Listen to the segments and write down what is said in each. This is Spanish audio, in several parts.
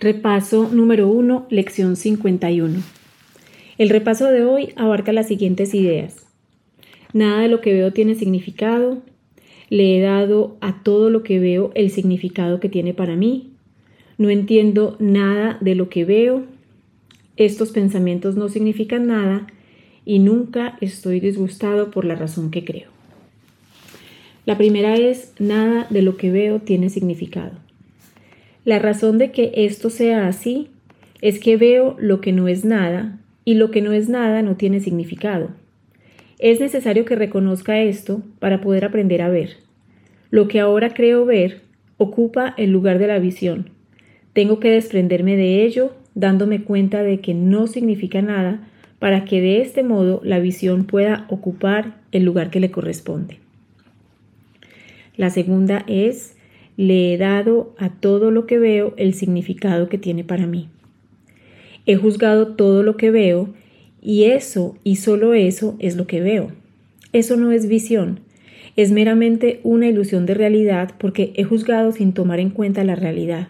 Repaso número 1, lección 51. El repaso de hoy abarca las siguientes ideas. Nada de lo que veo tiene significado. Le he dado a todo lo que veo el significado que tiene para mí. No entiendo nada de lo que veo. Estos pensamientos no significan nada y nunca estoy disgustado por la razón que creo. La primera es, nada de lo que veo tiene significado. La razón de que esto sea así es que veo lo que no es nada y lo que no es nada no tiene significado. Es necesario que reconozca esto para poder aprender a ver. Lo que ahora creo ver ocupa el lugar de la visión. Tengo que desprenderme de ello dándome cuenta de que no significa nada para que de este modo la visión pueda ocupar el lugar que le corresponde. La segunda es, le he dado a todo lo que veo el significado que tiene para mí. He juzgado todo lo que veo y eso y solo eso es lo que veo. Eso no es visión, es meramente una ilusión de realidad porque he juzgado sin tomar en cuenta la realidad.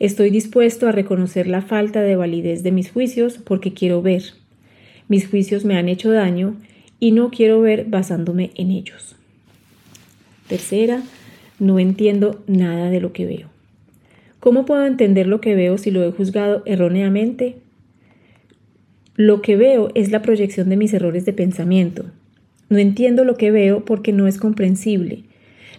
Estoy dispuesto a reconocer la falta de validez de mis juicios porque quiero ver. Mis juicios me han hecho daño y no quiero ver basándome en ellos. Tercera, no entiendo nada de lo que veo. ¿Cómo puedo entender lo que veo si lo he juzgado erróneamente? Lo que veo es la proyección de mis errores de pensamiento. No entiendo lo que veo porque no es comprensible.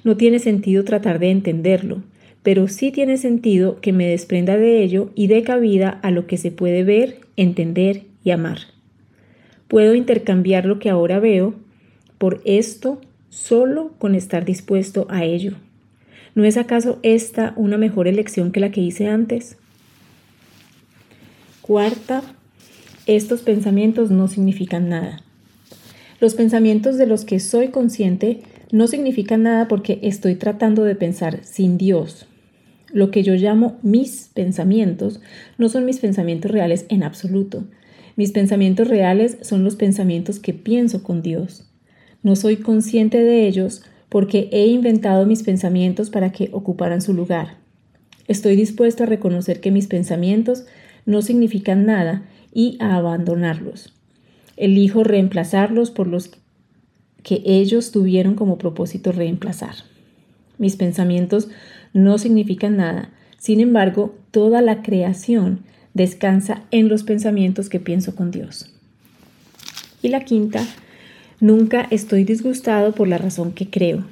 No tiene sentido tratar de entenderlo, pero sí tiene sentido que me desprenda de ello y dé cabida a lo que se puede ver, entender y amar. Puedo intercambiar lo que ahora veo por esto solo con estar dispuesto a ello. ¿No es acaso esta una mejor elección que la que hice antes? Cuarta, estos pensamientos no significan nada. Los pensamientos de los que soy consciente no significan nada porque estoy tratando de pensar sin Dios. Lo que yo llamo mis pensamientos no son mis pensamientos reales en absoluto. Mis pensamientos reales son los pensamientos que pienso con Dios. No soy consciente de ellos porque he inventado mis pensamientos para que ocuparan su lugar. Estoy dispuesto a reconocer que mis pensamientos no significan nada y a abandonarlos. Elijo reemplazarlos por los que ellos tuvieron como propósito reemplazar. Mis pensamientos no significan nada, sin embargo, toda la creación descansa en los pensamientos que pienso con Dios. Y la quinta Nunca estoy disgustado por la razón que creo.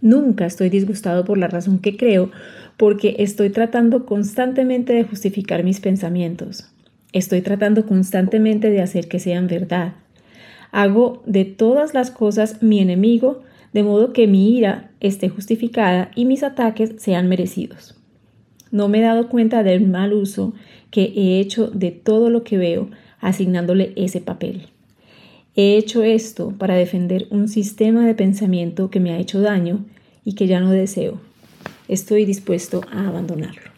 Nunca estoy disgustado por la razón que creo porque estoy tratando constantemente de justificar mis pensamientos. Estoy tratando constantemente de hacer que sean verdad. Hago de todas las cosas mi enemigo, de modo que mi ira esté justificada y mis ataques sean merecidos. No me he dado cuenta del mal uso que he hecho de todo lo que veo, asignándole ese papel. He hecho esto para defender un sistema de pensamiento que me ha hecho daño y que ya no deseo. Estoy dispuesto a abandonarlo.